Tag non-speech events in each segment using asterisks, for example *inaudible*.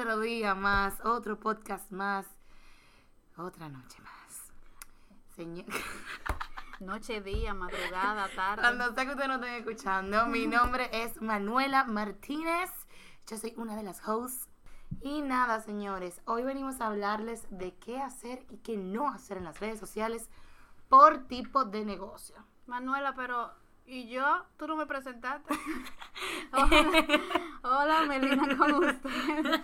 otro día más, otro podcast más, otra noche más. Señor. *laughs* Noche, día, madrugada, tarde. Cuando sé que ustedes no estén escuchando, mi *laughs* nombre es Manuela Martínez. Yo soy una de las hosts. Y nada, señores, hoy venimos a hablarles de qué hacer y qué no hacer en las redes sociales por tipo de negocio. Manuela, pero ¿y yo? ¿Tú no me presentaste? *laughs* hola, hola, Melina, ¿cómo usted?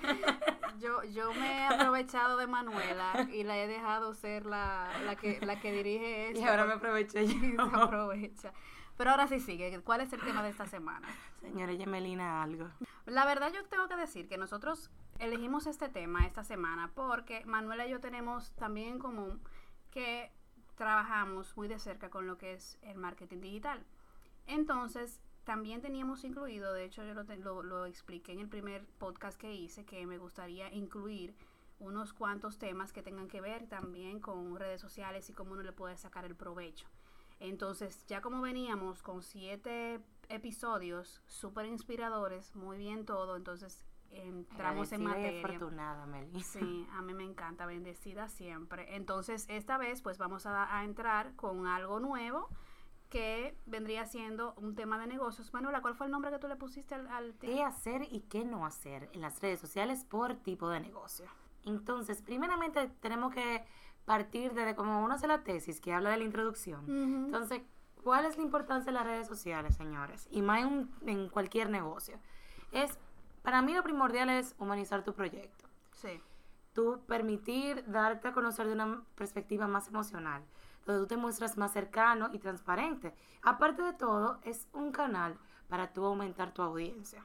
Yo, yo me he aprovechado de Manuela y la he dejado ser la, la, que, la que dirige esto. Y ahora me aproveché yo. *laughs* Y se aprovecha. Pero ahora sí sigue. ¿Cuál es el tema de esta semana? Señora Yemelina, algo. La verdad yo tengo que decir que nosotros elegimos este tema esta semana porque Manuela y yo tenemos también en común que trabajamos muy de cerca con lo que es el marketing digital. Entonces, también teníamos incluido, de hecho yo lo, lo, lo expliqué en el primer podcast que hice, que me gustaría incluir unos cuantos temas que tengan que ver también con redes sociales y cómo uno le puede sacar el provecho. Entonces, ya como veníamos con siete episodios súper inspiradores, muy bien todo, entonces entramos en Agradecida y materia. afortunada, Meli. *laughs* Sí, a mí me encanta, bendecida siempre. Entonces, esta vez pues vamos a, a entrar con algo nuevo que vendría siendo un tema de negocios. Manuela, ¿cuál fue el nombre que tú le pusiste al, al qué tema? hacer y qué no hacer en las redes sociales por tipo de negocio. Entonces, primeramente tenemos que partir desde como uno hace la tesis que habla de la introducción. Entonces, ¿cuál es la importancia de las redes sociales, señores? Y más en, en cualquier negocio. Es, para mí lo primordial es humanizar tu proyecto. Sí, Tú permitir darte a conocer de una perspectiva más emocional, donde tú te muestras más cercano y transparente. Aparte de todo, es un canal para tú aumentar tu audiencia.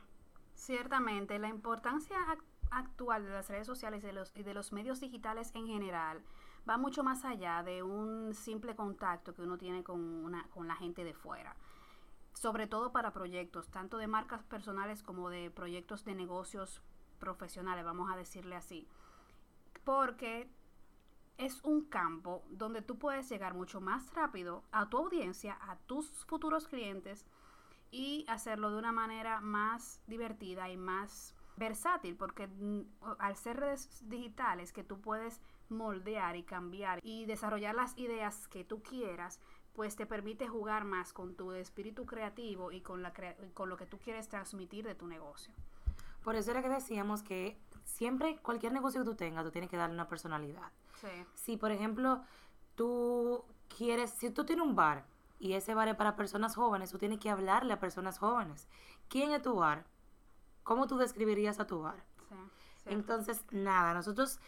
ciertamente la importancia ac- actual de las redes sociales y de los, de los medios digitales en general va mucho más allá de un simple contacto que uno tiene con, una, con la gente de fuera. sobre todo para proyectos, tanto de marcas personales como de proyectos de negocios profesionales, vamos a decirle así. Porque es un campo donde tú puedes llegar mucho más rápido a tu audiencia, a tus futuros clientes y hacerlo de una manera más divertida y más versátil, porque mm, al ser redes digitales que tú puedes moldear y cambiar y desarrollar las ideas que tú quieras, pues te permite jugar más con tu espíritu creativo y con, la crea- con lo que tú quieres transmitir de tu negocio. Por eso era que decíamos que siempre cualquier negocio que tú tengas, tú tienes que darle una personalidad. Sí. Si, por ejemplo, tú quieres, si tú tienes un bar y ese bar es para personas jóvenes, tú tienes que hablarle a personas jóvenes. ¿Quién es tu bar? ¿Cómo tú describirías a tu bar? Sí, sí. Entonces, nada, nosotros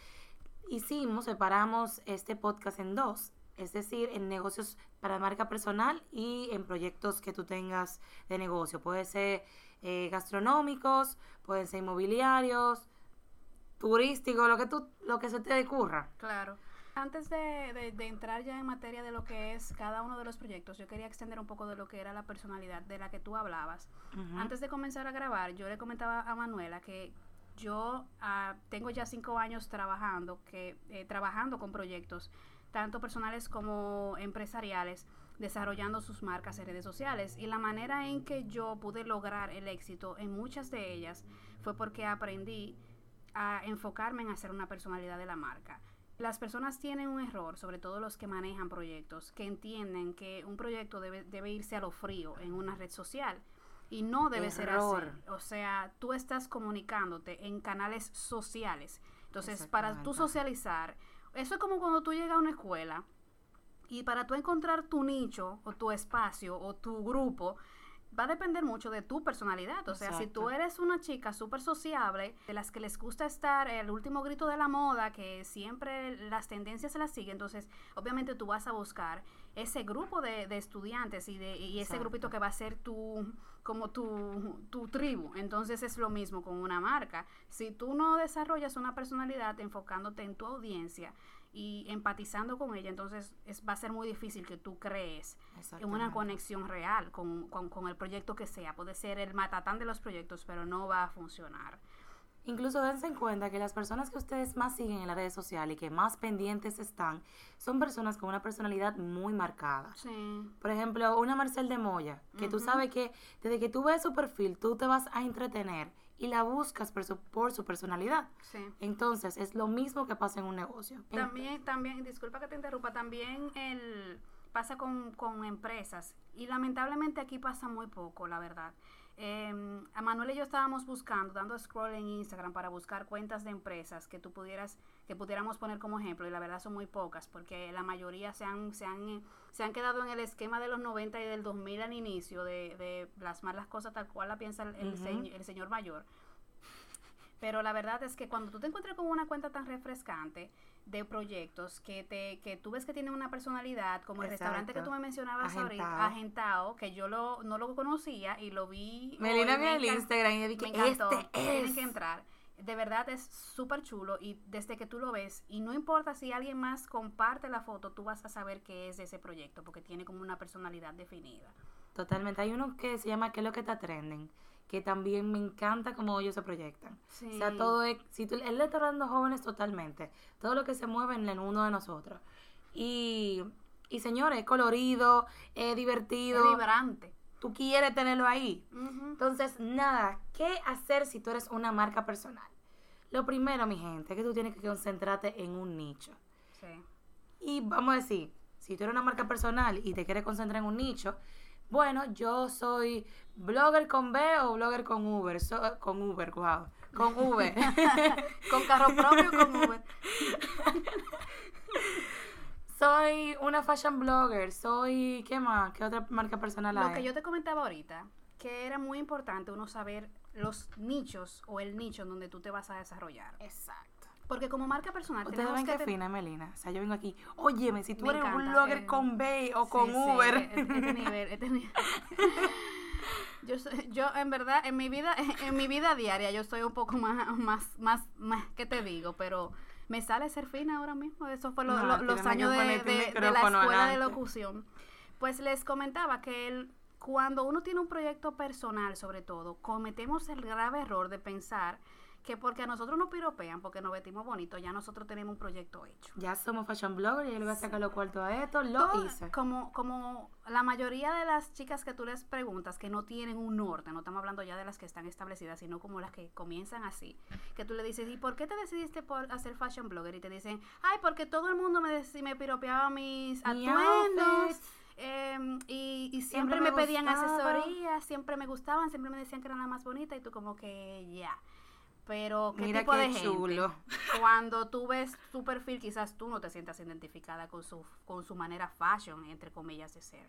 hicimos, separamos este podcast en dos, es decir, en negocios para marca personal y en proyectos que tú tengas de negocio. Puede ser eh, gastronómicos, pueden ser inmobiliarios, turísticos, lo que tú, lo que se te ocurra. Claro. Antes de, de- de entrar ya en materia de lo que es cada uno de los proyectos, yo quería extender un poco de lo que era la personalidad de la que tú hablabas. Antes de comenzar a grabar, yo le comentaba a Manuela que yo ah, tengo ya cinco años trabajando, que, eh, trabajando con proyectos, tanto personales como empresariales, desarrollando sus marcas en redes sociales. Y la manera en que yo pude lograr el éxito en muchas de ellas fue porque aprendí a enfocarme en hacer una personalidad de la marca. Las personas tienen un error, sobre todo los que manejan proyectos, que entienden que un proyecto debe, debe irse a lo frío en una red social. Y no debe ser así. O sea, tú estás comunicándote en canales sociales. Entonces, para tú socializar, eso es como cuando tú llegas a una escuela y para tú encontrar tu nicho o tu espacio o tu grupo, va a depender mucho de tu personalidad. O sea, si tú eres una chica súper sociable, de las que les gusta estar el último grito de la moda, que siempre las tendencias se las siguen, entonces obviamente tú vas a buscar ese grupo de, de estudiantes y, de, y ese Exacto. grupito que va a ser tu como tu, tu tribu. Entonces es lo mismo con una marca. Si tú no desarrollas una personalidad enfocándote en tu audiencia y empatizando con ella, entonces es, va a ser muy difícil que tú crees en una conexión real con, con- con el proyecto que sea. Puede ser el matatán de los proyectos, pero no va a funcionar. Incluso dense en cuenta que las personas que ustedes más siguen en las redes sociales y que más pendientes están son personas con una personalidad muy marcada. Sí. Por ejemplo, una Marcel de Moya, que tú Ujú. sabes que desde que tú ves su perfil, tú te vas a entretener y la buscas por su, por su personalidad. Sí. Entonces, es lo mismo que pasa en un negocio. También, también, disculpa que te interrumpa, también el pasa con, con empresas y lamentablemente aquí pasa muy poco, la verdad. Eh, a Manuel y yo estábamos buscando, dando scroll en Instagram para buscar cuentas de empresas que tú pudieras, que pudiéramos poner como ejemplo, y la verdad son muy pocas, porque la mayoría se han, se han, se han quedado en el esquema de los 90 y del 2000 al inicio, de, de plasmar las cosas tal cual la piensa el, el, señor mayor. Pero la verdad es que cuando tú te encuentras con una cuenta tan refrescante de proyectos que te que tú ves que tienen una personalidad, como el restaurante que tú me mencionabas ahorita, Agentao. Agentao, que yo lo, no lo conocía y lo vi. Me el Instagram y Me dije, encantó. este Tienes es. que entrar. De verdad es súper chulo y desde que tú lo ves, y no importa si alguien más comparte la foto, tú vas a saber que es de ese proyecto porque tiene como una personalidad definida. Totalmente. Hay uno que se llama ¿Qué es lo que está trending? Que también me encanta cómo ellos se proyectan. Sí. O sea, todo es, si tú, él le está hablando jóvenes totalmente. Todo lo que se mueve en uno de nosotros. Y, y señores, es colorido, es Es divertido. vibrante. Tú quieres tenerlo ahí. Entonces, nada, ¿qué hacer si tú eres una marca personal? Lo primero, mi gente, es que tú tienes que concentrarte en un nicho. Sí. Y vamos a decir, si tú eres una marca personal y te quieres concentrar en un nicho, bueno, yo soy blogger con B o blogger con Uber. So- con Uber, wow. Con Uber. *laughs* Con carro propio, con Uber. *laughs* soy una fashion blogger. Soy, ¿qué más? ¿Qué otra marca personal hay? Lo que yo te comentaba ahorita, que era muy importante uno saber los nichos o el nicho en donde tú te vas a desarrollar. Exacto. Porque como marca personal Ustedes ven que fina, Melina. O sea, yo vengo aquí. Óyeme, si tú Me eres un blogger eh, con B o Sí, con sí, Uber. e- Este, nivel, este nivel. *laughs* Yo, soy- yo en verdad en mi vida *laughs* en mi vida diaria yo estoy un poco más más más más qué te digo pero me sale ser fina ahora mismo. Eso fue lo- No, lo- los años de, la escuela de locución. Pues les comentaba que el, cuando uno tiene un proyecto personal sobre todo cometemos el grave error de pensar que porque a nosotros nos piropean porque nos vestimos bonito ya nosotros tenemos un proyecto hecho Ya somos fashion blogger y yo le voy a sacar los cuartos a esto. Lo todo- hice. Como, como la mayoría de las chicas que tú les preguntas que no tienen un norte, no estamos hablando ya de las que están establecidas, sino como las que comienzan así, que tú le dices, ¿y por qué te decidiste por hacer fashion blogger? Y te dicen, ay, porque todo el mundo me, dec- me piropeaba mis Mi atuendos. em, y, y Siempre siempre, me me pedían gustaba. asesorías, siempre me gustaban, siempre me decían que era la más bonita y tú como que ya. Pero qué Mira tipo qué de gente chulo. *laughs* cuando tú ves su perfil, quizás tú no te sientas identificada con su, con su manera fashion, entre comillas, de ser.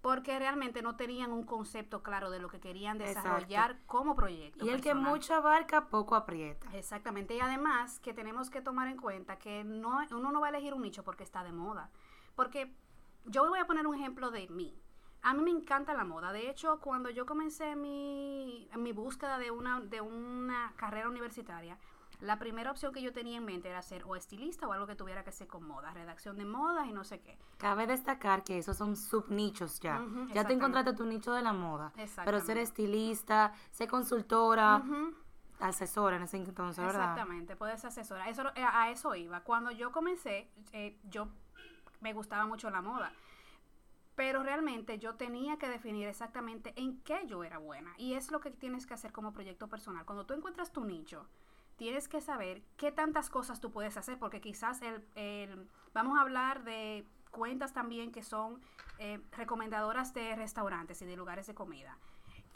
Porque realmente no tenían un concepto claro de lo que querían Exacto. desarrollar como proyecto. Y el que mucho abarca, poco aprieta. Exactamente. Y además que tenemos que tomar en cuenta que no, uno no va a elegir un nicho porque está de moda. Porque yo voy a poner un ejemplo de mí. A mí me encanta la moda. De hecho, cuando yo comencé mi, mi búsqueda de una, de una carrera universitaria, la primera opción que yo tenía en mente era ser o estilista o algo que tuviera que ser con moda, redacción de modas y no sé qué. Cabe destacar que esos son subnichos ya. Ya te encontraste tu nicho de la moda. Pero ser estilista, ser consultora, asesora en ese entonces, ¿verdad? Exactamente, puedes asesorar. Eso, eh, a eso iba. Cuando yo comencé, eh, yo me gustaba mucho la moda. Pero realmente yo tenía que definir exactamente en qué yo era buena. Y es lo que tienes que hacer como proyecto personal. Cuando tú encuentras tu nicho, tienes que saber qué tantas cosas tú puedes hacer. Porque quizás el, vamos a hablar de cuentas también que son eh, recomendadoras de restaurantes y de lugares de comida.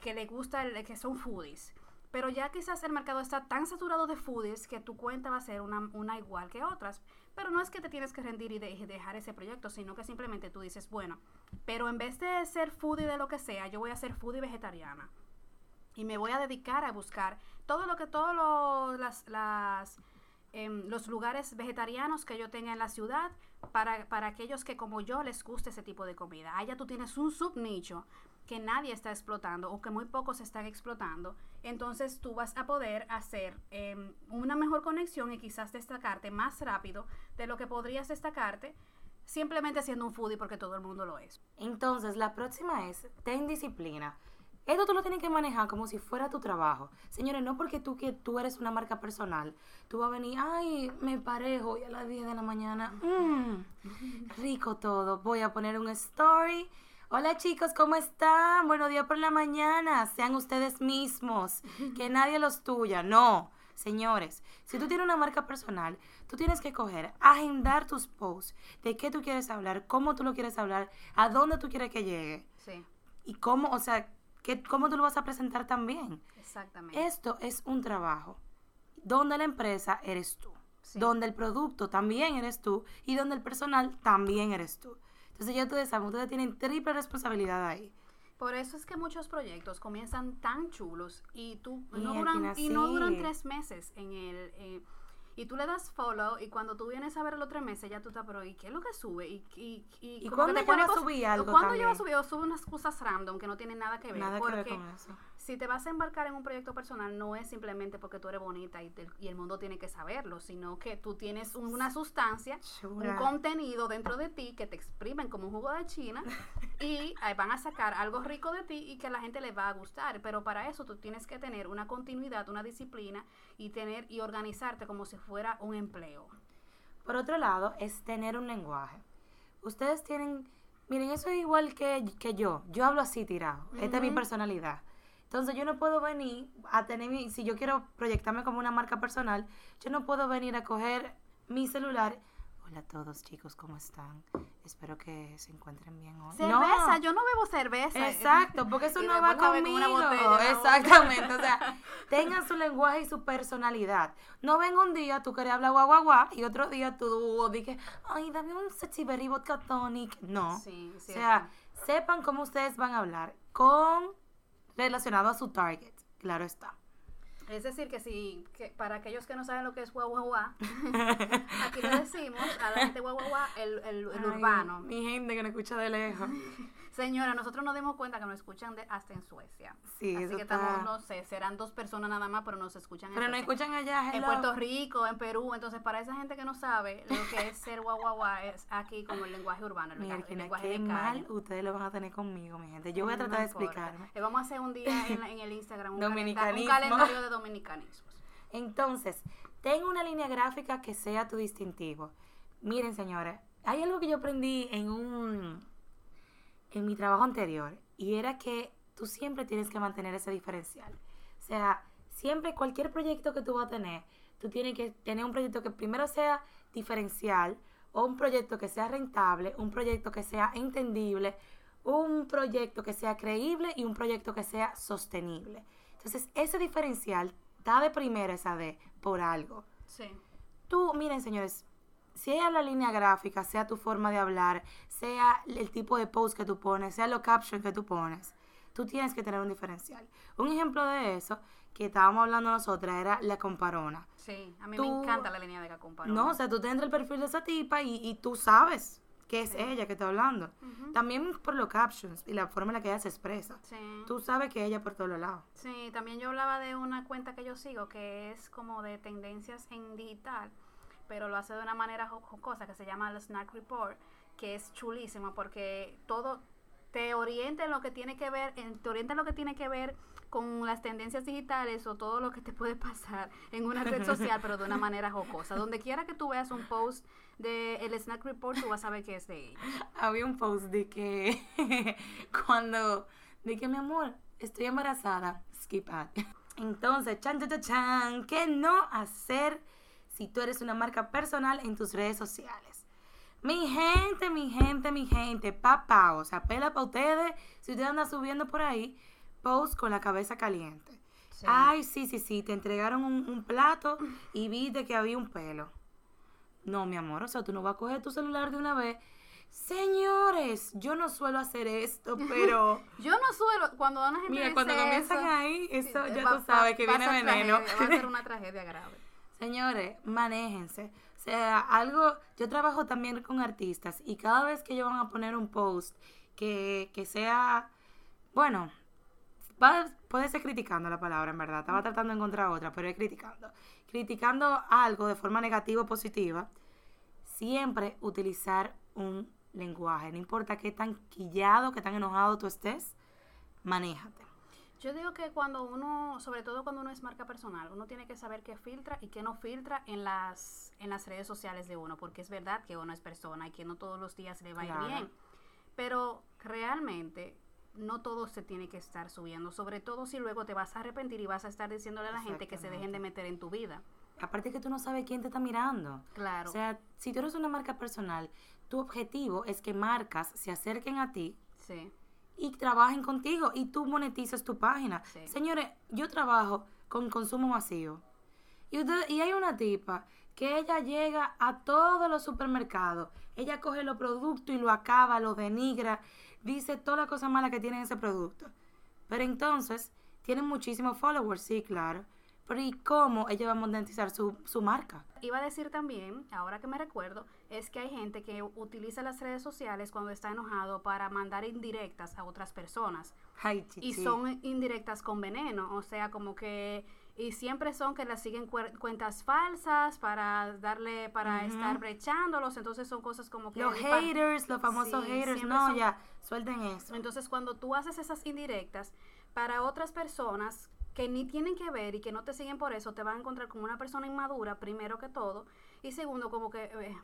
Que le gusta, el, que son foodies. Pero ya quizás el mercado está tan saturado de foodies que tu cuenta va a ser una igual que otras. Pero no es que te tienes que rendir y de- dejar ese proyecto, sino que simplemente tú dices, bueno, pero en vez de ser foodie de lo que sea, yo voy a ser foodie vegetariana. Y me voy a dedicar a buscar todo lo que, todos las, las, em, los lugares vegetarianos que yo tenga en la ciudad para, para aquellos que como yo les guste ese tipo de comida. Allá tú tienes un subnicho que nadie está explotando o que muy pocos están explotando, entonces tú vas a poder hacer em, una mejor conexión y quizás destacarte más rápido de lo que podrías destacarte simplemente siendo un foodie porque todo el mundo lo es. Entonces, la próxima es, ten disciplina. Esto tú lo tienes que manejar como si fuera tu trabajo. Señores, no porque tú que tú eres una marca personal, tú vas a venir, ay, me parejo hoy a las 10 de la mañana, mmm, *laughs* rico todo, voy a poner un story, Hola chicos, ¿cómo están? Buenos días por la mañana. Sean ustedes mismos. Que *laughs* nadie los tuya. No. Señores, si tú tienes una marca personal, tú tienes que coger, agendar tus posts, de qué tú quieres hablar, cómo tú lo quieres hablar, a dónde tú quieres que llegue. Sí, Y cómo, o sea, que, cómo tú lo vas a presentar también. exactamente. Esto es un trabajo donde la empresa eres tú, Sí. donde el producto también eres tú y donde el personal también eres tú. Entonces ya ustedes saben, ustedes tienen triple responsabilidad ahí. Por eso es que muchos proyectos comienzan tan chulos y tú no duran, y no duran tres meses en el eh, y tú le das follow y cuando tú vienes a ver los tres meses ya tú estás pero ¿y qué es lo que sube? y, y, y, ¿Y cuándo que te ella pone va a subir algo ¿Cuándo ella va a subir? O sube unas cosas random que no tienen nada que ver. Nada que ver con eso. Si te vas a embarcar en un proyecto personal no es simplemente porque tú eres bonita y, te- y el mundo tiene que saberlo, sino que tú tienes una sustancia, un contenido dentro de ti que te exprimen como un jugo de China *laughs* y eh, van a sacar algo rico de ti y que a la gente le va a gustar. Pero para eso tú tienes que tener una continuidad, una disciplina y tener y organizarte como si fuera un empleo. Por otro lado, es tener un lenguaje. Ustedes tienen, miren, eso es igual que, que yo. Yo hablo así tirado. Esta es mi personalidad. Entonces yo no puedo venir a tener mi, si yo quiero proyectarme como una marca personal, yo no puedo venir a coger mi celular. Hola a todos chicos, ¿cómo están? Espero que se encuentren bien hoy. Cerveza, No. yo no bebo cerveza. Exacto, porque eso no va con conmigo. botella. Exactamente, o sea, tengan su lenguaje y su personalidad. No venga un día tú querés hablar guau guau guau y otro día tú dices, ay, dame un sexy berry vodka tonic. No. Sí, o sea, sepan cómo ustedes van a hablar con relacionado a su target. Claro está. Es decir, que si, que para aquellos que no saben lo que es guau guau guau, aquí le decimos a la gente guau guau guau, el, el, el Ay, urbano. Mi gente que no escucha de lejos. *laughs* Señora, nosotros nos dimos cuenta que nos escuchan de, hasta en Suecia. Sí, Así que está- estamos, no sé, serán dos personas nada más, pero nos escuchan Pero no Suecia. escuchan allá, En. Puerto Rico, en Perú, entonces para esa gente que no sabe lo que es ser guau es aquí como el lenguaje urbano, el, Mierda, lenguaje qué de mal calle. ustedes lo van a tener conmigo, mi gente. Yo voy a No tratar de explicarme. Le vamos a hacer un día en, el Instagram un, calenda- un calendario de dominicanismos. Entonces, ten una línea gráfica que sea tu distintivo. Miren, señores, hay algo que yo aprendí en un en mi trabajo anterior y era que tú siempre tienes que mantener ese diferencial. O sea, siempre cualquier proyecto que tú vas a tener, tú tienes que tener un proyecto que primero sea diferencial o un proyecto que sea rentable, un proyecto que sea entendible, un proyecto que sea creíble y un proyecto que sea sostenible. Entonces, ese diferencial está de primera esa D por algo. Sí. Tú, miren, señores, sea la línea gráfica, sea tu forma de hablar, sea el tipo de post que tú pones, sea los captions que tú pones, tú tienes que tener un diferencial. Un ejemplo de eso que estábamos hablando nosotras era la comparona. Sí, a mí Tú- me encanta la línea de Cacumparo. No, o sea, tú te entras el perfil de esa tipa y, y tú sabes que es Sí. ella que está hablando. También por los captions y la forma en la que ella se expresa. Sí. Tú sabes que ella por todos los lados. Sí, también yo hablaba de una cuenta que yo sigo que es como de tendencias en digital, pero lo hace de una manera jo- jocosa que se llama el Snack Report, que es chulísimo porque todo te orienta en lo que tiene que ver, te orienta en lo que tiene que ver con las tendencias digitales o todo lo que te puede pasar en una red social, pero de una manera jocosa. Donde quiera que tú veas un post de el Snack Report, tú vas a ver que es de ella. Había un post de que *laughs* cuando, de que mi amor, estoy embarazada, skip ad. Entonces, chan, chan, chan, ¿qué no hacer si tú eres una marca personal en tus redes sociales? Mi gente, mi gente, mi gente, papá, o sea, pela para ustedes, si ustedes andan subiendo por ahí, post con la cabeza caliente. Sí. Ay, sí, sí, sí, te entregaron un, un plato y viste que había un pelo. No, mi amor, o sea, tú no vas a coger tu celular de una vez. Señores, yo no suelo hacer esto, pero *laughs* Yo no suelo, cuando una gente mira, cuando comienzan eso, ahí, eso Sí, ya va- tú sabes va- que va viene veneno. tragedia, va a ser *laughs* una tragedia grave. Señores, manéjense. Sea, algo, yo trabajo también con artistas y cada vez que ellos van a poner un post que, que sea, bueno, va- puede ser criticando la palabra, en verdad. Estaba tratando de encontrar otra, pero es criticando. Criticando algo de forma negativa o positiva, siempre utilizar un lenguaje. No importa qué tan quillado, qué tan enojado tú estés, manéjate. Yo digo que cuando uno, sobre todo cuando uno es marca personal, uno tiene que saber qué filtra y qué no filtra en las, en las redes sociales de uno, porque es verdad que uno es persona y que no todos los días le va a ir Claro. bien. Pero realmente no todo se tiene que estar subiendo, sobre todo si luego te vas a arrepentir y vas a estar diciéndole a la gente que se dejen de meter en tu vida. Aparte que tú no sabes quién te está mirando. Claro. O sea, si tú eres una marca personal, tu objetivo es que marcas se acerquen a ti Sí. y trabajen contigo y tú monetices tu página. Sí. Señores, yo trabajo con consumo masivo. Y, usted- y hay una tipa que ella llega a todos los supermercados. Ella coge los productos y lo acaba, lo denigra, dice todas las cosas malas que tiene ese producto. Pero entonces, tiene muchísimos followers, sí, claro. Pero ¿y cómo ella va a monetizar su, su marca? Iba a decir también, ahora que me recuerdo, es que hay gente que utiliza las redes sociales cuando está enojado para mandar indirectas a otras personas. Ay, Y son indirectas con veneno, o sea, como que y siempre son que las siguen cuentas falsas para darle para estar brechándolos, entonces son cosas como que Los haters, los famosos Sí, haters, no, son- ya, suelten eso. Entonces, cuando tú haces esas indirectas para otras personas que ni tienen que ver y que no te siguen por eso, te van a encontrar como una persona inmadura, primero que todo, y segundo, como que... eh,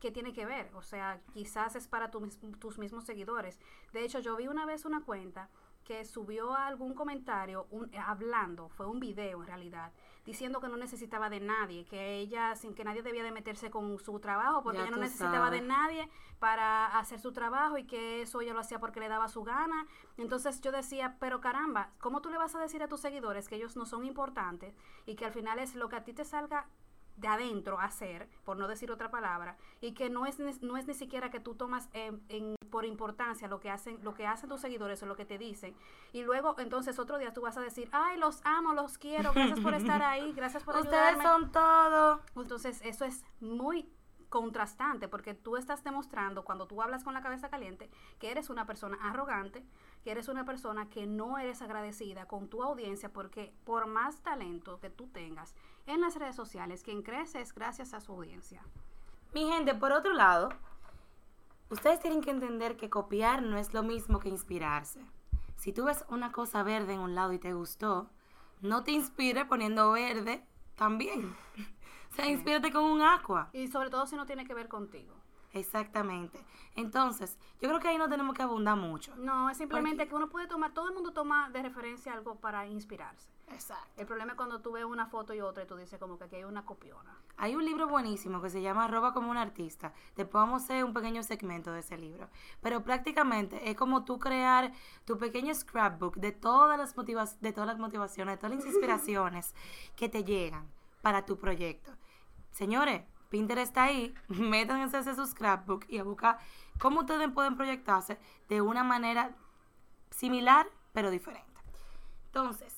¿Qué tiene que ver? O sea, quizás es para tu tus mismos seguidores. De hecho, yo vi una vez una cuenta que subió algún comentario un- eh, hablando, fue un video en realidad, diciendo que no necesitaba de nadie, que ella, sin que nadie debía de meterse con su trabajo, porque Ya ella no necesitaba de nadie para hacer su trabajo y que eso ella lo hacía porque le daba su gana. Entonces yo decía, pero caramba, ¿cómo tú le vas a decir a tus seguidores que ellos no son importantes y que al final es lo que a ti te salga de adentro hacer, por no decir otra palabra, y que no es, ni- no es ni siquiera que tú tomas en, en- por importancia lo que hacen lo que hacen tus seguidores o lo que te dicen y luego entonces otro día tú vas a decir ay los amo los quiero gracias por estar ahí gracias por Ustedes ayudarme son todo. entonces, eso es muy contrastante porque tú estás demostrando cuando tú hablas con la cabeza caliente que eres una persona arrogante, que eres una persona que no eres agradecida con tu audiencia porque por más talento que tú tengas en las redes sociales, quien crece es gracias a su audiencia. Mi gente, por otro lado, ustedes tienen que entender que copiar no es lo mismo que inspirarse. Si tú ves una cosa verde en un lado y te gustó, no te inspires poniendo verde también. *laughs* o sea, inspírate con un aqua. Y sobre todo si no tiene que ver contigo. Exactamente. Entonces, yo creo que ahí no tenemos que abundar mucho. No, es simplemente Porque- que uno puede tomar, todo el mundo toma de referencia algo para inspirarse. Exacto. El problema es cuando tú ves una foto y otra y tú dices como que aquí hay una copiona. Hay un libro buenísimo que se llama Roba como un artista. Después vamos a hacer un pequeño segmento de ese libro. Pero prácticamente es como tú crear tu pequeño scrapbook de todas las motivas de todas las motivaciones, de todas las *laughs* inspiraciones que te llegan para tu proyecto. Señores, Pinterest está ahí, *laughs* métanse a su scrapbook y a buscar cómo ustedes pueden proyectarse de una manera similar pero diferente. Entonces,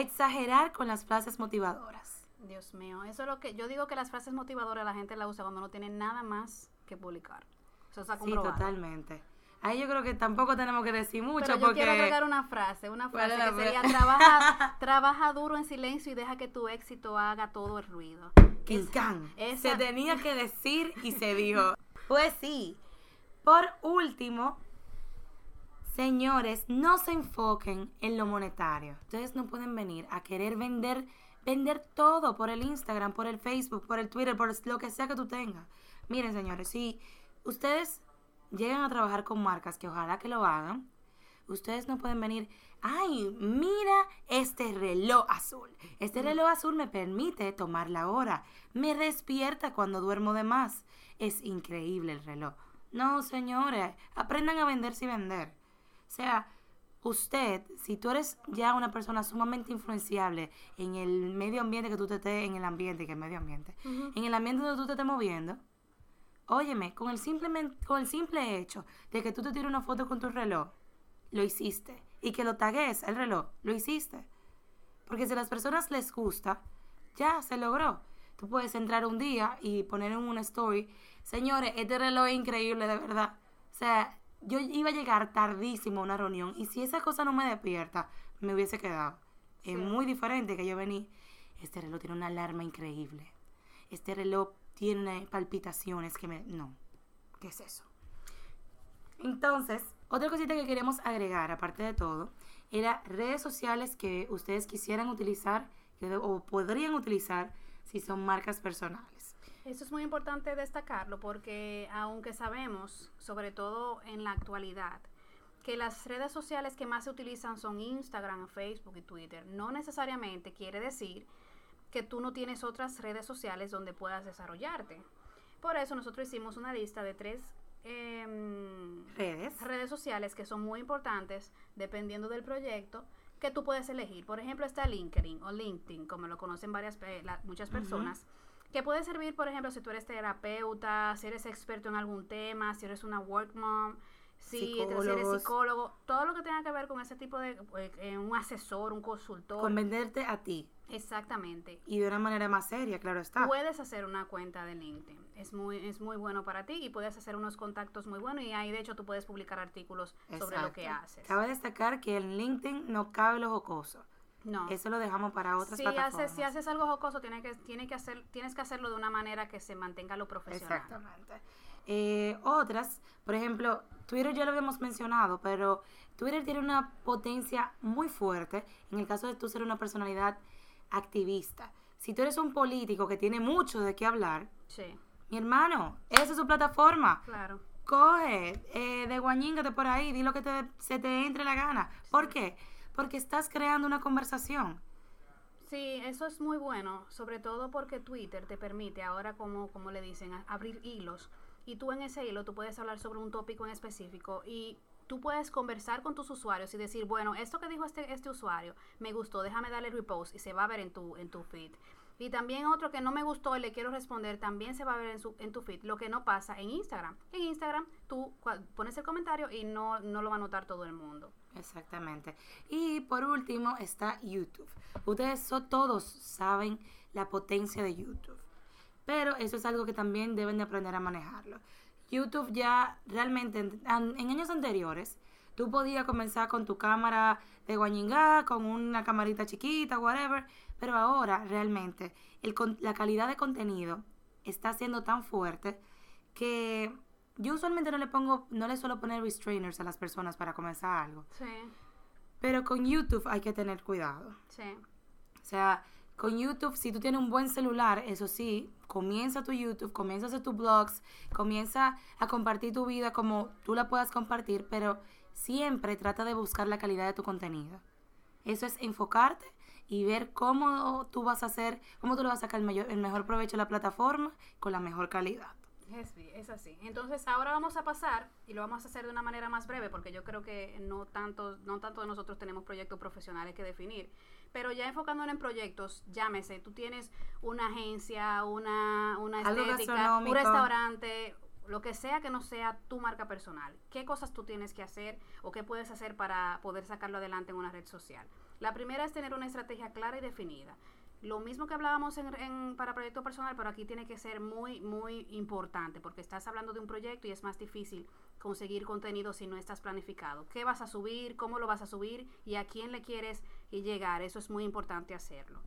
exagerar con las frases motivadoras. Dios mío, eso es lo que yo digo que las frases motivadoras la gente la usa cuando no tiene nada más que publicar. Eso está Sí, comprobado. totalmente. Ahí yo creo que tampoco tenemos que decir mucho Pero yo porque quiero agregar una frase, una ¿Cuál frase que sería trabaja, *laughs* trabaja duro en silencio y deja que tu éxito haga todo el ruido. Quincán. esa- Se tenía que decir y se dijo. *laughs* Pues sí. Por último, señores, no se enfoquen en lo monetario. Ustedes no pueden venir a querer vender vender todo por el Instagram, por el Facebook, por el Twitter, por lo que sea que tú tengas. Miren, señores, si ustedes llegan a trabajar con marcas que ojalá que lo hagan, ustedes no pueden venir, ay, mira este reloj azul. Este reloj azul me permite tomar la hora, me despierta cuando duermo de más. Es increíble el reloj. No, señores, aprendan a venderse y vender. O sea, usted, si tú eres ya una persona sumamente influenciable en el medio ambiente que tú te estés, en el ambiente, que es medio ambiente, en el ambiente donde tú te estés moviendo, óyeme, con el, simple, con el simple hecho de que tú te tires una foto con tu reloj, lo hiciste. Y que lo tagues el reloj, lo hiciste. Porque si a las personas les gusta, ya se logró. Tú puedes entrar un día y poner en una story, señores, este reloj es increíble, de verdad. O sea, yo iba a llegar tardísimo a una reunión y si esa cosa no me despierta, me hubiese quedado. Sí. Es muy diferente que yo vení, este reloj tiene una alarma increíble. Este reloj tiene palpitaciones que me... No, ¿qué es eso? Entonces, otra cosita que queremos agregar, aparte de todo, era redes sociales que ustedes quisieran utilizar que- o podrían utilizar si son marcas personales. Eso es muy importante destacarlo porque aunque sabemos, sobre todo en la actualidad, que las redes sociales que más se utilizan son Instagram, Facebook y Twitter, no necesariamente quiere decir que tú no tienes otras redes sociales donde puedas desarrollarte. Por eso nosotros hicimos una lista de tres em, redes. redes sociales que son muy importantes dependiendo del proyecto que tú puedes elegir. Por ejemplo, está LinkedIn o LinkedIn, como lo conocen varias muchas personas, que puede servir, por ejemplo, si tú eres terapeuta, si eres experto en algún tema, si eres una work mom, si eres psicólogo, todo lo que tenga que ver con ese tipo de eh, un asesor, un consultor. Con venderte a ti. Exactamente. Y de una manera más seria, claro está. Puedes hacer una cuenta de LinkedIn. Es muy, es muy bueno para ti y puedes hacer unos contactos muy buenos y ahí de hecho tú puedes publicar artículos sobre lo que haces. Cabe destacar que en LinkedIn no cabe lo jocoso. No. Eso lo dejamos para otras si plataformas. si haces algo jocoso, tienes que, tiene que hacer, tienes que hacerlo de una manera que se mantenga lo profesional. Exactamente. Eh, otras, por ejemplo, Twitter ya lo habíamos mencionado, pero Twitter tiene una potencia muy fuerte en el caso de tú ser una personalidad activista. Si tú eres un político que tiene mucho de qué hablar, mi hermano, esa es su plataforma. Claro. Coge, eh, de guañíngate por ahí, di lo que te, se te entre la gana. ¿Por qué? Porque estás creando una conversación. Sí, eso es muy bueno, sobre todo porque Twitter te permite ahora, como, como le dicen, abrir hilos. Y tú en ese hilo tú puedes hablar sobre un tópico en específico y tú puedes conversar con tus usuarios y decir, bueno, esto que dijo este, este usuario me gustó, déjame darle repost y se va a ver en tu, en tu feed. Y también otro que no me gustó y le quiero responder, también se va a ver en, su, en tu feed, lo que no pasa en Instagram. En Instagram tú pones el comentario y no, no lo va a notar todo el mundo. Exactamente. Y por último está YouTube. Ustedes todos saben la potencia de YouTube. Pero eso es algo que también deben de aprender a manejarlo. YouTube ya realmente en, años anteriores tú podías comenzar con tu cámara de guañingá, con una camarita chiquita, whatever, pero ahora realmente la calidad de contenido está siendo tan fuerte que yo usualmente no le pongo, no le suelo poner restrainers a las personas para comenzar algo. Sí. Pero con YouTube hay que tener cuidado. Sí. O sea, con YouTube, si tú tienes un buen celular, eso sí, comienza tu YouTube, comienza a hacer tus blogs, comienza a compartir tu vida como tú la puedas compartir, pero siempre trata de buscar la calidad de tu contenido. Eso es enfocarte y ver cómo tú vas a hacer, cómo tú le vas a sacar el, mayor, el mejor provecho a la plataforma con la mejor calidad. Es, es, así. Entonces ahora vamos a pasar y lo vamos a hacer de una manera más breve porque yo creo que no tanto, no tanto de nosotros tenemos proyectos profesionales que definir. Pero ya enfocándonos en proyectos, llámese, tú tienes una agencia, una, una estética, un restaurante, lo que sea que no sea tu marca personal. ¿Qué cosas tú tienes que hacer o qué puedes hacer para poder sacarlo adelante en una red social? La primera es tener una estrategia clara y definida. Lo mismo que hablábamos en, para proyecto personal, pero aquí tiene que ser muy, muy importante, porque estás hablando de un proyecto y es más difícil conseguir contenido si no estás planificado. ¿Qué vas a subir? ¿Cómo lo vas a subir? ¿Y a quién le quieres llegar? Eso es muy importante hacerlo.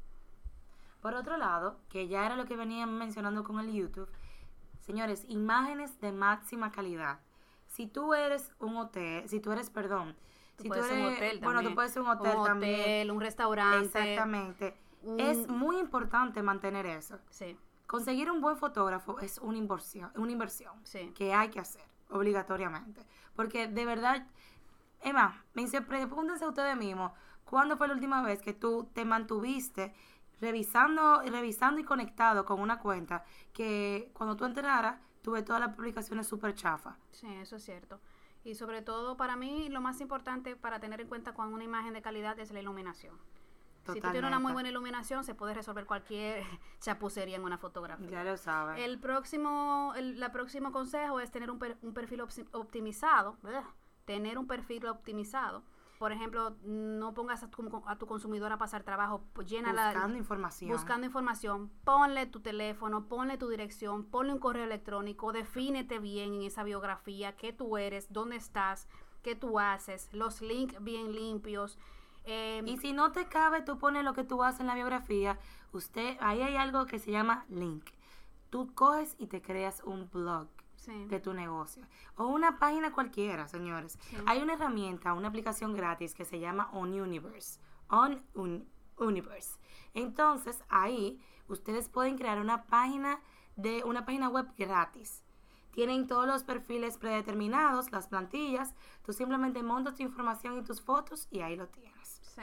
Por otro lado, que ya era lo que venían mencionando con el YouTube, señores, imágenes de máxima calidad. Si tú eres un hotel, si tú eres, perdón, si tú eres, un hotel bueno, tú puedes ser un hotel, un hotel un restaurante. Exactamente es muy importante mantener eso. Sí. Conseguir un buen fotógrafo es una inversión, una inversión sí. que hay que hacer obligatoriamente. Porque de verdad, Emma, me dice, pregúntense ustedes mismos, ¿cuándo fue la última vez que tú te mantuviste revisando, revisando y conectado con una cuenta que cuando tú entraras tuve todas las publicaciones súper chafas? Sí, eso es cierto. Y sobre todo para mí lo más importante para tener en cuenta con una imagen de calidad es la iluminación. Si tú tienes una muy buena iluminación, se puede resolver cualquier *laughs* chapucería en una fotografía. Ya lo sabes. El próximo, el la próximo consejo es tener un, un perfil optimizado. Tener un perfil optimizado. Por ejemplo, no pongas a tu, a tu consumidor a pasar trabajo, pues llena buscando información. Buscando información. Ponle tu teléfono, ponle tu dirección, ponle un correo electrónico, defínete bien en esa biografía, qué tú eres, dónde estás, qué tú haces, los links bien limpios. Em, y si no te cabe, tú pones lo que tú haces en la biografía. Usted, ahí hay algo que se llama link. Tú coges y te creas un blog de tu negocio. O una página cualquiera, señores. Hay una herramienta, una aplicación gratis que se llama On Universe. On Universe. Entonces, ahí ustedes pueden crear una página de una página web gratis. Tienen todos los perfiles predeterminados, las plantillas. Tú simplemente montas tu información y tus fotos y ahí lo tienes. Sí.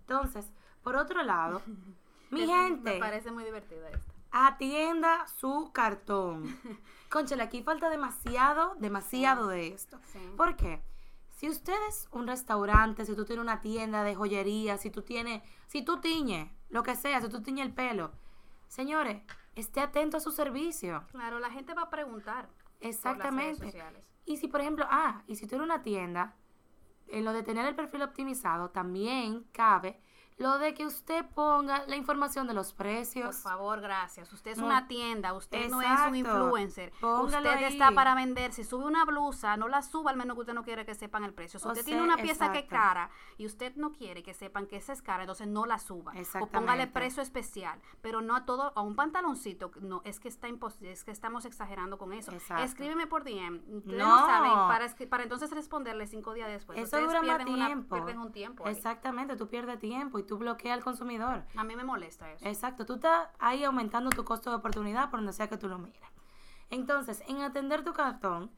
Entonces, por otro lado, *laughs* mi gente, Me parece muy divertida esta. atienda su cartón. *laughs* Conchale, aquí falta demasiado, demasiado de esto. Sí. ¿Por qué? Si usted es un restaurante, si tú tienes una tienda de joyería, si tú tienes, si tú tiñes, lo que sea, si tú tiñes el pelo, señores, esté atento a su servicio. Claro, la gente va a preguntar. por las redes Exactamente. sociales. Y si, por ejemplo, ah, y si tú eres una tienda, en lo de tener el perfil optimizado, también cabe lo de que usted ponga la información de los Por precios. favor, gracias. Usted es No. una tienda, usted no es un influencer. Póngalo usted ahí. está para vender. Si sube una blusa, no la suba al menos que usted no quiere que sepan el precio. Si O usted sea, tiene una pieza que es cara y usted no quiere que sepan que esa es cara, entonces no la suba. O póngale precio especial. Pero no a todo, a un pantaloncito, no, es que está es que estamos exagerando con eso. Exacto. Escríbeme por DM. Ustedes No. saben, para, entonces responderle cinco días después. Eso Ustedes dura más una- tiempo. pierden un tiempo. ahí. Exactamente, tú pierdes tiempo y tú bloqueas al consumidor. A mí me molesta eso. Exacto, tú estás ahí aumentando tu costo de oportunidad por donde sea que tú lo mires. Entonces, en atender tu cartón,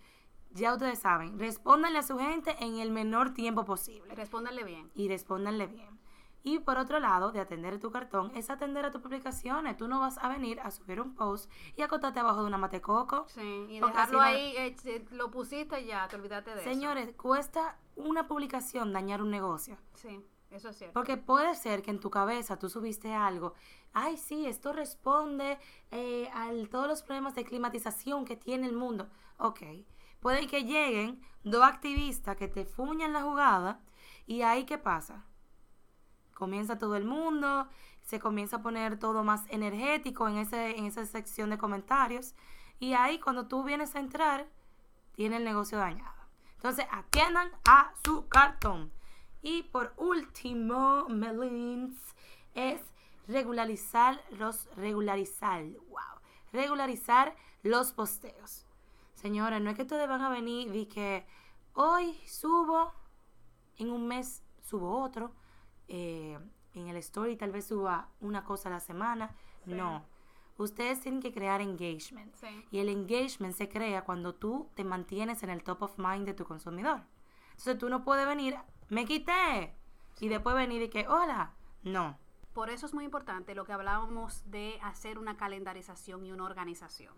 ya ustedes saben, respóndanle a su gente en el menor tiempo posible Respóndanle bien. y respóndanle bien. Y por otro lado, de atender tu cartón, es atender a tus publicaciones. Tú no vas a venir a subir un post y acostarte abajo de una matecoco. Sí, y dejarlo no- ahí, eh, lo pusiste y ya, te olvidaste de Señores, cuesta una publicación dañar un negocio. eso. Sí, eso es cierto. Porque puede ser que en tu cabeza tú subiste algo. Ay, sí, esto responde eh, a todos los problemas de climatización que tiene el mundo. Ok. Puede que lleguen dos activistas que te fuñan la jugada y ahí qué pasa. Comienza todo el mundo, se comienza a poner todo más energético en, ese, en esa sección de comentarios y ahí cuando tú vienes a entrar, tiene el negocio dañado. Entonces, atiendan a su cartón. Y por último, Melins, es regularizar los regularizar, wow, regularizar los posteos. Señores, no es que ustedes van a venir y que hoy subo, en un mes subo otro, eh, en el story tal vez suba una cosa a la semana. Sí. No. Ustedes tienen que crear engagement. Sí. Y el engagement se crea cuando tú te mantienes en el top of mind de tu consumidor. Entonces tú no puedes venir, me quité, y después venir y que, hola. No. Por eso es muy importante lo que hablábamos de hacer una calendarización y una organización.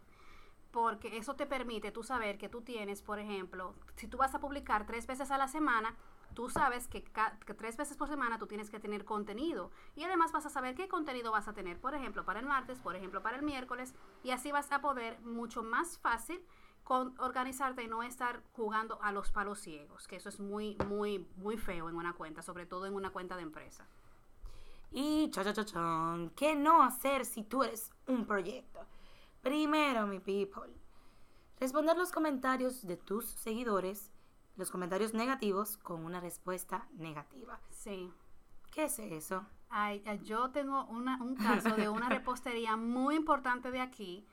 Porque eso te permite tú saber que tú tienes, por ejemplo, si tú vas a publicar tres veces a la semana, tú sabes que, que tres veces por semana tú tienes que tener contenido. Y además vas a saber qué contenido vas a tener, por ejemplo, para el martes, por ejemplo, para el miércoles. Y así vas a poder mucho más fácil con organizarte y no estar jugando a los palos ciegos, que eso es muy, muy, muy feo en una cuenta, sobre todo en una cuenta de empresa. Y cha cha cha chan, ¿qué no hacer si tú eres un proyecto? Primero, mi people, responder los comentarios de tus seguidores, los comentarios negativos, con una respuesta negativa. Sí. ¿Qué es eso? Ay, ay, yo tengo una- un caso de una repostería muy importante de aquí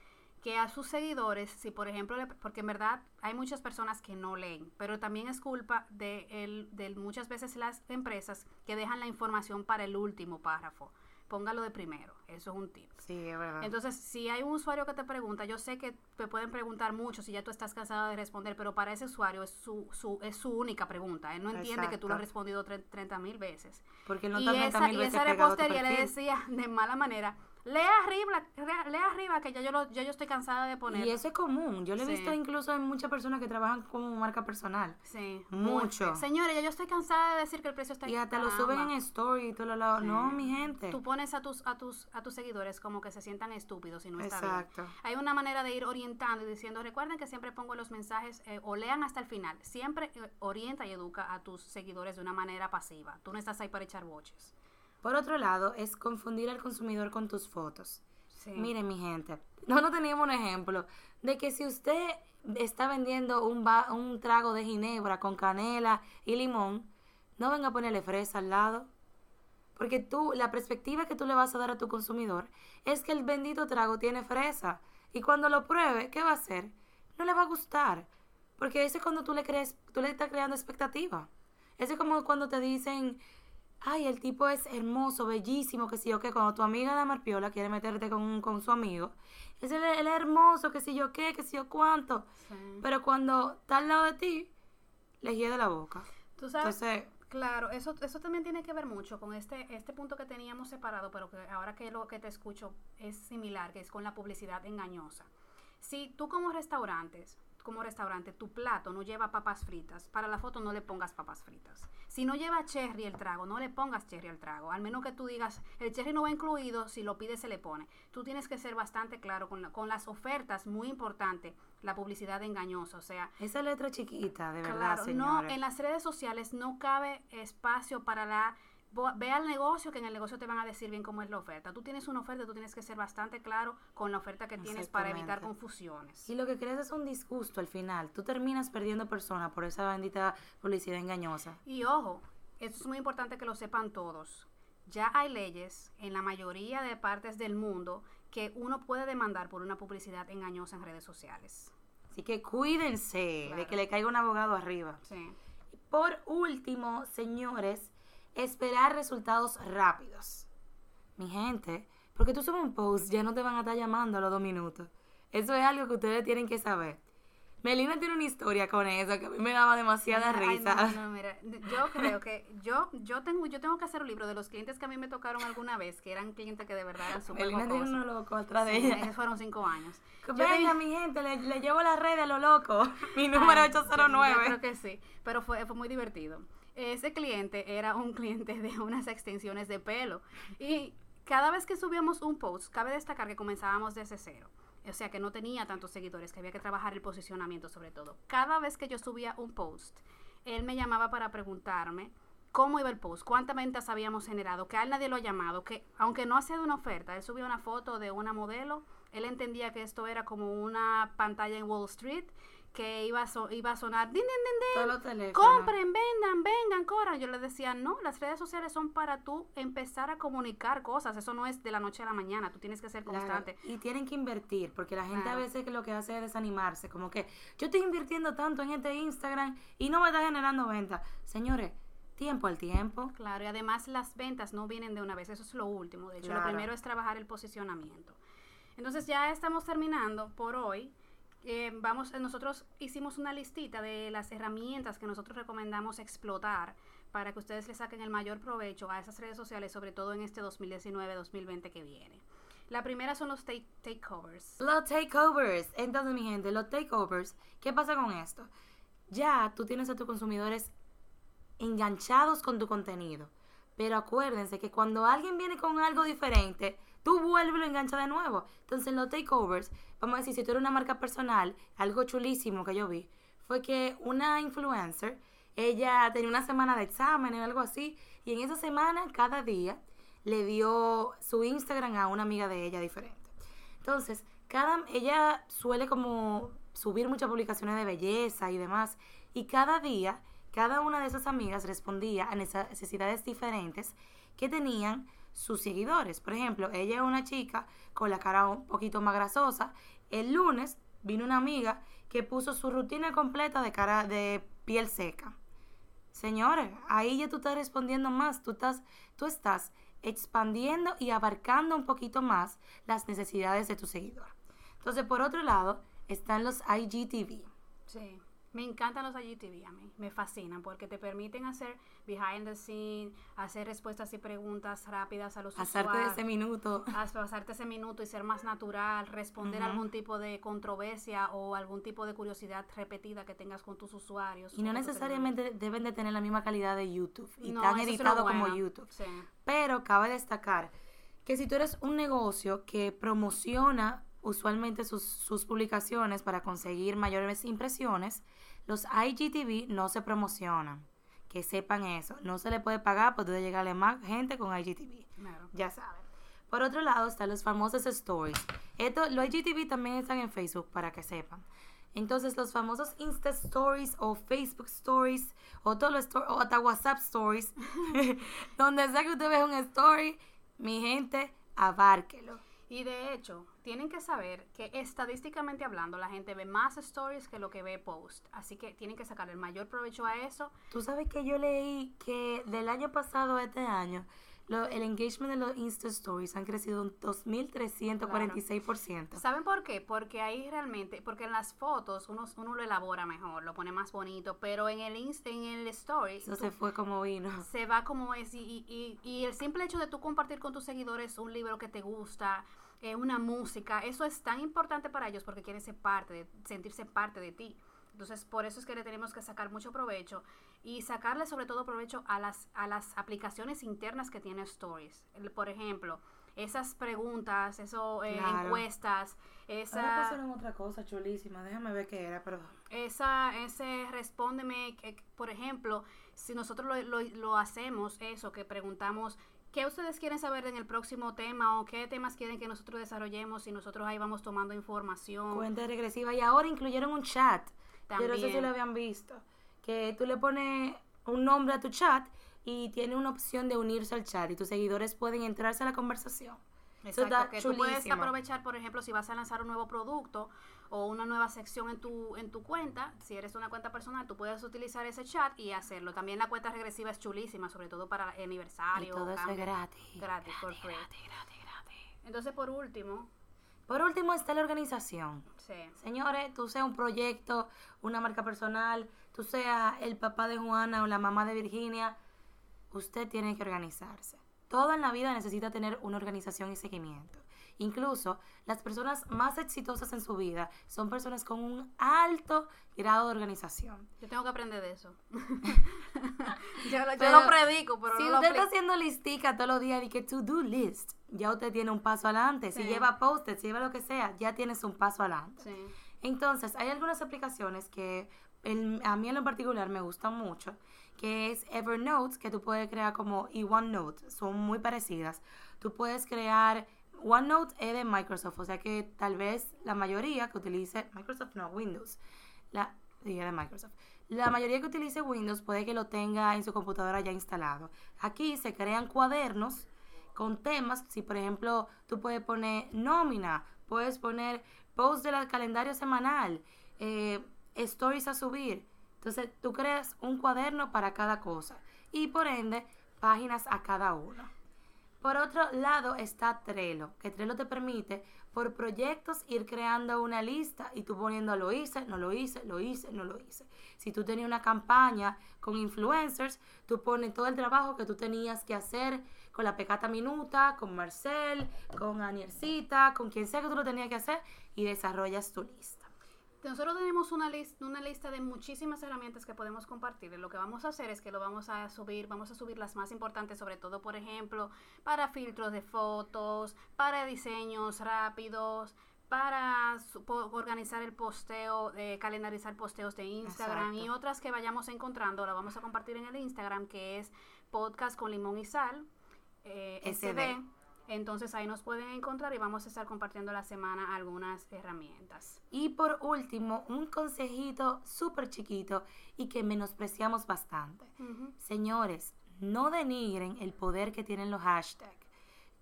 que a sus seguidores, si por ejemplo, le- porque en verdad hay muchas personas que no leen, pero también es culpa de, el, de muchas veces las empresas que dejan la información para el último párrafo. Póngalo de primero, eso es un tip. Sí, es verdad. Entonces, si hay un usuario que te pregunta, yo sé que te pueden preguntar mucho si ya tú estás cansada de responder, pero para ese usuario es su, su, es su única pregunta. Él no entiende que tú lo has respondido tre- 30 mil veces. Porque no y está 30 esa, mil y veces esa repostería le decía de mala manera, lea arriba, lea, arriba que ya yo, lo, ya yo estoy cansada de poner. Y eso es común. Yo lo he Sí. visto incluso en muchas personas que trabajan como marca personal. Sí, Mucho. Señores, ya yo estoy cansada de decir que el precio está Y hasta lo suben en story y todo lo lado. No, Sí. mi gente. Tú pones a tus, a tus, a tus seguidores como que se sientan estúpidos y no está bien. Exacto. Hay una manera de ir orientando y diciendo, recuerden que siempre pongo los mensajes eh, o lean hasta el final. Siempre eh, orienta y educa a tus seguidores de una manera pasiva. Tú no estás ahí para echar boches. Por otro lado, es confundir al consumidor con tus fotos. Sí. Miren, mi gente, *laughs* nosotros teníamos un ejemplo de que si usted está vendiendo un, trago de ginebra con canela y limón, no venga a ponerle fresa al lado. Porque tú, la perspectiva que tú le vas a dar a tu consumidor es que el bendito trago tiene fresa. Y cuando lo pruebe, ¿qué va a hacer? No le va a gustar. Porque ese es cuando tú le crees, tú le estás creando expectativa. Ese es como cuando te dicen, ay, el tipo es hermoso, bellísimo, que si yo qué, cuando tu amiga la Marpiola quiere meterte con, con su amigo, es el, el hermoso, que si yo qué, que si yo cuánto. Sí. Pero cuando está al lado de ti, le hiede la boca. Tú sabes, Entonces, claro, eso, eso también tiene que ver mucho con este, este punto que teníamos separado, pero que ahora que lo que te escucho es similar, que es con la publicidad engañosa. Si tú como restaurantes, como restaurante, tu plato no lleva papas fritas, para la foto no le pongas papas fritas. Si no lleva cherry el trago, no le pongas cherry al trago. Al menos que tú digas, el cherry no va incluido, si lo pides se le pone. Tú tienes que ser bastante claro con, la- con las ofertas, muy importante, la publicidad engañosa. O sea, esa letra chiquita, de verdad, Claro, no, en las redes sociales no cabe espacio para la... Ve al negocio, que en el negocio te van a decir bien cómo es la oferta. Tú tienes una oferta, tú tienes que ser bastante claro con la oferta que tienes para evitar confusiones. Y lo que crees es un disgusto al final. Tú terminas perdiendo personas por esa bendita publicidad engañosa. Y ojo, esto es muy importante que lo sepan todos. Ya hay leyes en la mayoría de partes del mundo que uno puede demandar por una publicidad engañosa en redes sociales. Así que cuídense de que le caiga un abogado arriba. Sí. Por último, señores, esperar resultados rápidos. Mi gente, porque tú subes un post, ya no te van a estar llamando a los dos minutos. Eso es algo que ustedes tienen que saber. Melina tiene una historia con eso que a mí me daba demasiada Ay, risa. no, no, no, mira, *laughs* yo creo que yo yo tengo yo tengo que hacer un libro de los clientes que a mí me tocaron alguna vez, que eran clientes que de verdad eran súper Melina tiene uno loco atrás de Sí, ella. esos fueron cinco años. Venga, mi gente, le, le llevo la red a lo loco. *laughs* Mi número Ay, sí, 809. Yo creo que sí, pero fue, fue muy divertido. Ese cliente era un cliente de unas extensiones de pelo y cada vez que subíamos un post, cabe destacar que comenzábamos desde cero. O sea que no tenía tantos seguidores, que había que trabajar el posicionamiento sobre todo. Cada vez que yo subía un post, él me llamaba para preguntarme cómo iba el post, cuántas ventas habíamos generado, que a él nadie lo ha llamado, que aunque no hacía de una oferta, él subía una foto de una modelo, él entendía que esto era como una pantalla en Wall Street, que iba a, so- iba a sonar, din, din, din, din, compren, vendan, vengan, corran. Yo le decía, no, las redes sociales son para tú empezar a comunicar cosas, eso no es de la noche a la mañana, tú tienes que ser Claro, constante. Y tienen que invertir, porque la gente Claro. a veces que lo que hace es desanimarse, como que yo estoy invirtiendo tanto en este Instagram y no me está generando ventas. Señores, tiempo al tiempo. Claro, y además las ventas no vienen de una vez, eso es lo último. De hecho, Claro. lo primero es trabajar el posicionamiento. Entonces ya estamos terminando por hoy. Eh, vamos, nosotros hicimos una listita de las herramientas que nosotros recomendamos explotar para que ustedes le saquen el mayor provecho a esas redes sociales, sobre todo en este 2019-2020 que viene. La primera son los take- takeovers. Los takeovers. Entonces, mi gente, los takeovers, ¿qué pasa con esto? Ya tú tienes a tus consumidores enganchados con tu contenido. Pero acuérdense que cuando alguien viene con algo diferente, tú vuelves y lo enganchas de nuevo. Entonces, en los takeovers, vamos a decir, si tú eres una marca personal, algo chulísimo que yo vi, fue que una influencer, ella tenía una semana de examen o algo así, y en esa semana, cada día, le dio su Instagram a una amiga de ella diferente. Entonces, cada, ella suele como subir muchas publicaciones de belleza y demás. Y cada día, cada una de esas amigas respondía a necesidades diferentes que tenían sus seguidores. Por ejemplo, ella es una chica con la cara un poquito más grasosa. El lunes vino una amiga que puso su rutina completa de cara de piel seca. Señores, ahí ya tú estás respondiendo más, tú estás, tú estás expandiendo y abarcando un poquito más las necesidades de tu seguidor. Entonces, por otro lado, están los IGTV. Sí. Me encantan los IGTV a mí, me fascinan porque te permiten hacer behind the scene, hacer respuestas y preguntas rápidas a los Pasarte usuarios. ese minuto. Pasarte ese minuto y ser más natural, responder Ujú. algún tipo de controversia o algún tipo de curiosidad repetida que tengas con tus usuarios. Y no necesariamente deben de tener la misma calidad de YouTube. Y No, tan editado como. YouTube. Sí. Pero cabe destacar que si tú eres un negocio que promociona usualmente sus, sus publicaciones para conseguir mayores impresiones, los IGTV no se promocionan. Que sepan eso. No se le puede pagar por de llegarle más gente con IGTV. Claro. Ya saben. Por otro lado están los famosos stories. Esto, los IGTV también están en Facebook para que sepan. Entonces los famosos Insta Stories o Facebook Stories o sto- o hasta WhatsApp Stories, *laughs* *laughs* donde sea que usted vea un story, mi gente, abárquelo. Y de hecho, tienen que saber que estadísticamente hablando, la gente ve más stories que lo que ve post. Así que tienen que sacar el mayor provecho a eso. Tú sabes que yo leí que del año pasado a este año, lo- el engagement de los Insta Stories han crecido un 2.346%. ¿Saben por qué? Porque ahí realmente, porque en las fotos uno, uno lo elabora mejor, lo pone más bonito, pero en el Insta, en el story Eso tú- se fue como vino. se va como es y, y- y- y el simple hecho de tú compartir con tus seguidores un libro que te gusta, eh, una música, eso es tan importante para ellos porque quieren ser parte, de, sentirse parte de ti. Entonces, por eso es que le tenemos que sacar mucho provecho y sacarle sobre todo provecho a las, a las aplicaciones internas que tiene Stories. El- Por ejemplo, esas preguntas, eso, eh, Claro. encuestas, Ahora esa, pusieron otra cosa chulísima. Déjame ver qué era, perdón. esa, ese respóndeme, que, por ejemplo, si nosotros lo, lo- lo hacemos, eso, que preguntamos, ¿qué ustedes quieren saber en el próximo tema o qué temas quieren que nosotros desarrollemos y nosotros ahí vamos tomando información? Cuenta regresiva. Y ahora incluyeron un chat. Yo no sé si También. lo habían visto. Que tú le pones un nombre a tu chat y tiene una opción de unirse al chat y tus seguidores pueden entrarse a la conversación. Eso Exacto, está que tú puedes aprovechar, por ejemplo, si vas a lanzar un nuevo producto o una nueva sección en tu, en tu cuenta, si eres una cuenta personal, tú puedes utilizar ese chat y hacerlo. También la cuenta regresiva es chulísima, sobre todo para Y aniversario. todo eso es gratis. Gratis, for free. gratis, gratis, gratis. Entonces, por último, Por último está la organización. sí. Señores, tú seas un proyecto, una marca personal, tú seas el papá de Juana o la mamá de Virginia, usted tiene que organizarse. Todo en la vida necesita tener una organización y seguimiento. Incluso las personas más exitosas en su vida son personas con un alto grado de organización. Yo tengo que aprender de eso. *laughs* yo, lo- yo Pero lo predico, pero si no lo usted está haciendo listica todos los días de que to-do list, ya usted tiene un paso adelante. Si lleva post si lleva lo que sea, ya tienes un paso adelante. Sí. Entonces, hay algunas aplicaciones que a mí en lo particular me gustan mucho, que es Evernote, que tú puedes crear como, y OneNote, son muy parecidas. Tú puedes crear, OneNote es de Microsoft, o sea que tal vez la mayoría que utilice, Microsoft no, Windows, la, es de Microsoft. La mayoría que utilice Windows puede que lo tenga en su computadora ya instalado. Aquí se crean cuadernos con temas, si por ejemplo tú puedes poner nómina, puedes poner post del calendario semanal, eh, stories a subir. Entonces tú creas un cuaderno para cada cosa y por ende páginas a cada uno. Por otro lado está Trello, que Trello te permite por proyectos ir creando una lista y tú poniendo lo hice, no lo hice, lo hice, no lo hice. Si tú tenías una campaña con influencers, tú pones todo el trabajo que tú tenías que hacer con la Pecata Minuta, con Marcel, con Aniercita, con quien sea que tú lo tenías que hacer y desarrollas tu lista. Nosotros tenemos una, lis- una lista de muchísimas herramientas que podemos compartir. Lo que vamos a hacer es que lo vamos a subir, vamos a subir las más importantes, sobre todo, por ejemplo, para filtros de fotos, para diseños rápidos, para organizar el posteo, eh, calendarizar posteos de Instagram y otras que vayamos encontrando. La vamos a compartir en el Instagram, que es podcast con limón y sal, eh, SD. Entonces ahí nos pueden encontrar y vamos a estar compartiendo la semana algunas herramientas. Y por último, un consejito súper chiquito y que menospreciamos bastante. Señores, no denigren el poder que tienen los hashtags.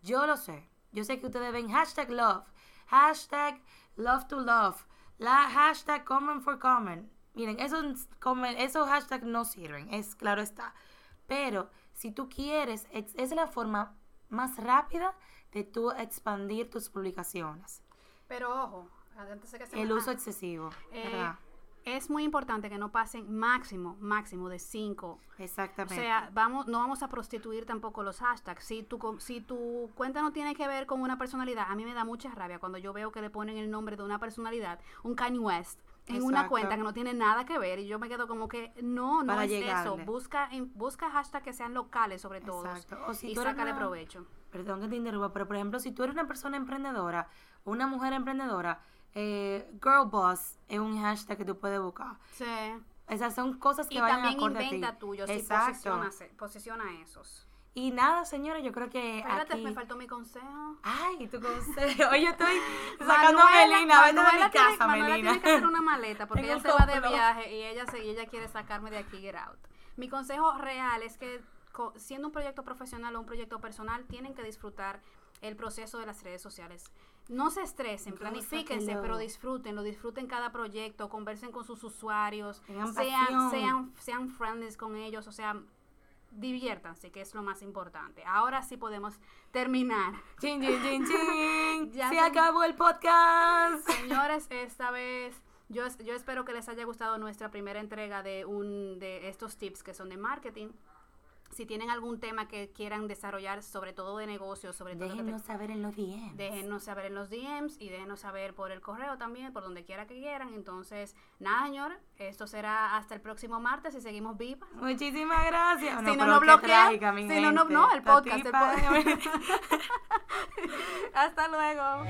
Yo lo sé. Yo sé que ustedes ven hashtag love, hashtag love to love, la hashtag common for common. Miren, esos, esos hashtags no sirven, es claro está. Pero si tú quieres, es, es la forma más rápida de tú expandir tus publicaciones. Pero ojo, antes de que se El uso excesivo, Eh, ¿verdad? es muy importante que no pasen máximo, máximo de cinco. O Exactamente. sea, vamos, no vamos a prostituir tampoco los hashtags. Si tu, si tu cuenta no tiene que ver con una personalidad, a mí me da mucha rabia cuando yo veo que le ponen el nombre de una personalidad, un Kanye West, en una cuenta que no tiene nada que ver y yo me quedo como que no, no Para es eso. Busca, busca hashtags que sean locales sobre todo Exacto. O si y sácale una- provecho. perdón que te interrumpa, pero por ejemplo, si tú eres una persona emprendedora, una mujer emprendedora, eh, girl boss es un hashtag que tú puedes buscar. Sí. Esas son cosas que Y vayan también a ti. inventa tuyos y Exacto. posiciona, posiciona esos. Y nada, señores, yo creo que Espérate, aquí... me faltó mi consejo. Ay, tu consejo. *laughs* Oye, estoy sacando a Melina, vete de mi Manuela tiene- casa, Manuela Melina. tiene que hacer una maleta porque ella se va de viaje y ella, se, y ella quiere sacarme de aquí, get out. Mi consejo real es que siendo un proyecto profesional o un proyecto personal, tienen que disfrutar el proceso de las redes sociales. No se estresen, planifíquense, Gózatelo. pero disfrútenlo, disfruten cada proyecto, conversen con sus usuarios, sean, sean, sean friendly con ellos, o sea, diviértanse, que es lo más importante. Ahora sí podemos terminar. Chin, chin, chin, chin. *laughs* Ya Se se- acabó el podcast. Señores, esta vez yo, es- yo espero que les haya gustado nuestra primera entrega de un de estos tips que son de marketing. Si tienen algún tema que quieran desarrollar, sobre todo de negocios, sobre todo que te- Déjenos saber en los DMs. Déjenos saber en los DMs y déjenos saber por el correo también, por donde quiera que quieran. Entonces, nada, señor, esto será hasta el próximo martes y seguimos vivas. Muchísimas gracias. Si No, no bloquean, si no, no, gente. no, el podcast, el podcast. *laughs* *laughs* hasta luego.